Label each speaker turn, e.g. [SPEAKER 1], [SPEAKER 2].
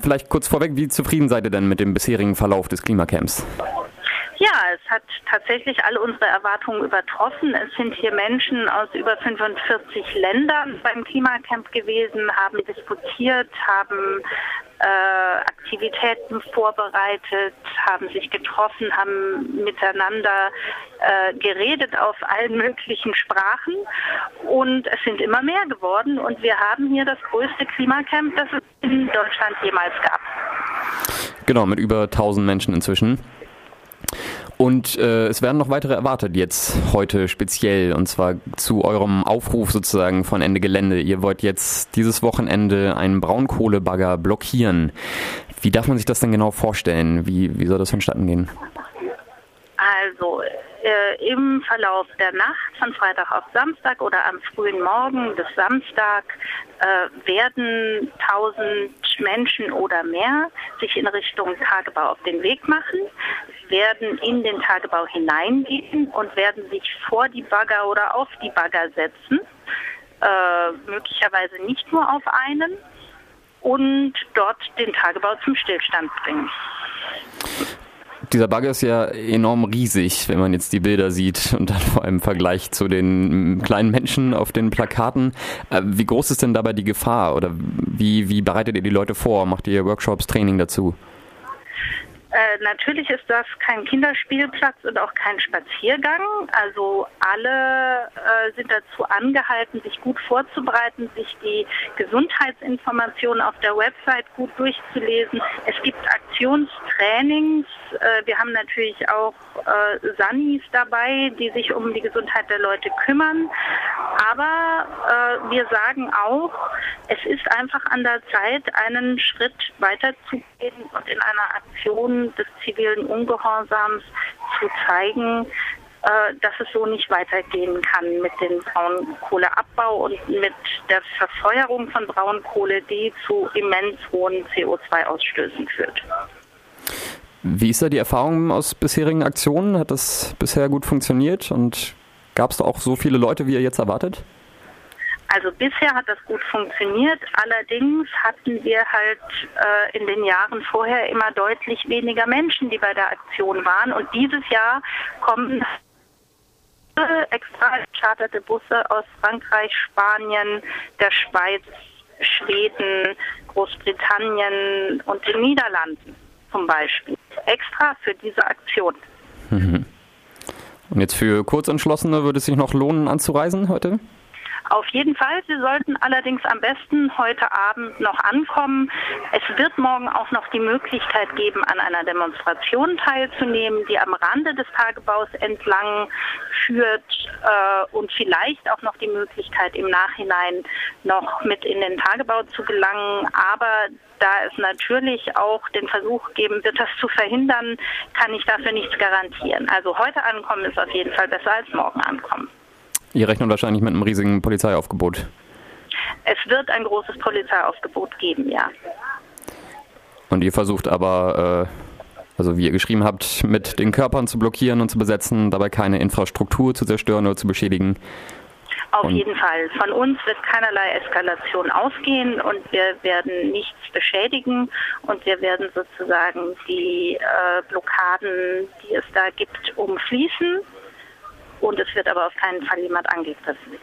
[SPEAKER 1] Vielleicht kurz vorweg, wie zufrieden seid ihr denn mit dem bisherigen Verlauf des Klimacamps?
[SPEAKER 2] Ja, es hat tatsächlich alle unsere Erwartungen übertroffen. Es sind hier Menschen aus über 45 Ländern beim Klimacamp gewesen, haben diskutiert, haben Aktivitäten vorbereitet, haben sich getroffen, haben miteinander äh, geredet auf allen möglichen Sprachen und es sind immer mehr geworden und wir haben hier das größte Klimacamp, das es in Deutschland jemals gab.
[SPEAKER 1] Genau, mit über 1000 Menschen inzwischen. Und äh, es werden noch weitere erwartet jetzt heute speziell und zwar zu eurem Aufruf sozusagen von Ende Gelände. Ihr wollt jetzt dieses Wochenende einen Braunkohlebagger blockieren. Wie darf man sich das denn genau vorstellen? Wie, wie soll das vonstatten gehen?
[SPEAKER 2] Also äh, im Verlauf der Nacht von Freitag auf Samstag oder am frühen Morgen des Samstag äh, werden 1000 Menschen oder mehr sich in Richtung Tagebau auf den Weg machen, werden in den Tagebau hineingehen und werden sich vor die Bagger oder auf die Bagger setzen, äh, möglicherweise nicht nur auf einen, und dort den Tagebau zum Stillstand bringen
[SPEAKER 1] dieser Bagger ist ja enorm riesig, wenn man jetzt die Bilder sieht und dann vor allem im Vergleich zu den kleinen Menschen auf den Plakaten. Äh, wie groß ist denn dabei die Gefahr oder wie, wie bereitet ihr die Leute vor? Macht ihr Workshops, Training dazu?
[SPEAKER 2] Äh, natürlich ist das kein Kinderspielplatz und auch kein Spaziergang. Also alle äh, sind dazu angehalten, sich gut vorzubereiten, sich die Gesundheitsinformationen auf der Website gut durchzulesen. Es gibt Aktionstrainings. Äh, wir haben natürlich auch äh, Sanis dabei, die sich um die Gesundheit der Leute kümmern. Aber äh, wir sagen auch, es ist einfach an der Zeit, einen Schritt weiter zu gehen und in einer Aktion des zivilen Ungehorsams zu zeigen, dass es so nicht weitergehen kann mit dem Braunkohleabbau und mit der Verfeuerung von Braunkohle, die zu immens hohen CO2-Ausstößen führt.
[SPEAKER 1] Wie ist da die Erfahrung aus bisherigen Aktionen? Hat das bisher gut funktioniert und gab es da auch so viele Leute, wie ihr jetzt erwartet?
[SPEAKER 2] Also bisher hat das gut funktioniert. Allerdings hatten wir halt äh, in den Jahren vorher immer deutlich weniger Menschen, die bei der Aktion waren. Und dieses Jahr kommen extra charterte Busse aus Frankreich, Spanien, der Schweiz, Schweden, Großbritannien und den Niederlanden zum Beispiel. Extra für diese Aktion.
[SPEAKER 1] Mhm. Und jetzt für Kurzentschlossene würde es sich noch lohnen anzureisen heute?
[SPEAKER 2] Auf jeden Fall. Sie sollten allerdings am besten heute Abend noch ankommen. Es wird morgen auch noch die Möglichkeit geben, an einer Demonstration teilzunehmen, die am Rande des Tagebaus entlang führt äh, und vielleicht auch noch die Möglichkeit im Nachhinein noch mit in den Tagebau zu gelangen. Aber da es natürlich auch den Versuch geben wird, das zu verhindern, kann ich dafür nichts garantieren. Also heute ankommen ist auf jeden Fall besser als morgen ankommen.
[SPEAKER 1] Ihr rechnet wahrscheinlich mit einem riesigen Polizeiaufgebot.
[SPEAKER 2] Es wird ein großes Polizeiaufgebot geben, ja.
[SPEAKER 1] Und ihr versucht aber, äh, also wie ihr geschrieben habt, mit den Körpern zu blockieren und zu besetzen, dabei keine Infrastruktur zu zerstören oder zu beschädigen.
[SPEAKER 2] Auf und jeden Fall. Von uns wird keinerlei Eskalation ausgehen und wir werden nichts beschädigen und wir werden sozusagen die äh, Blockaden, die es da gibt, umfließen und es wird aber auf keinen Fall jemand angegriffen.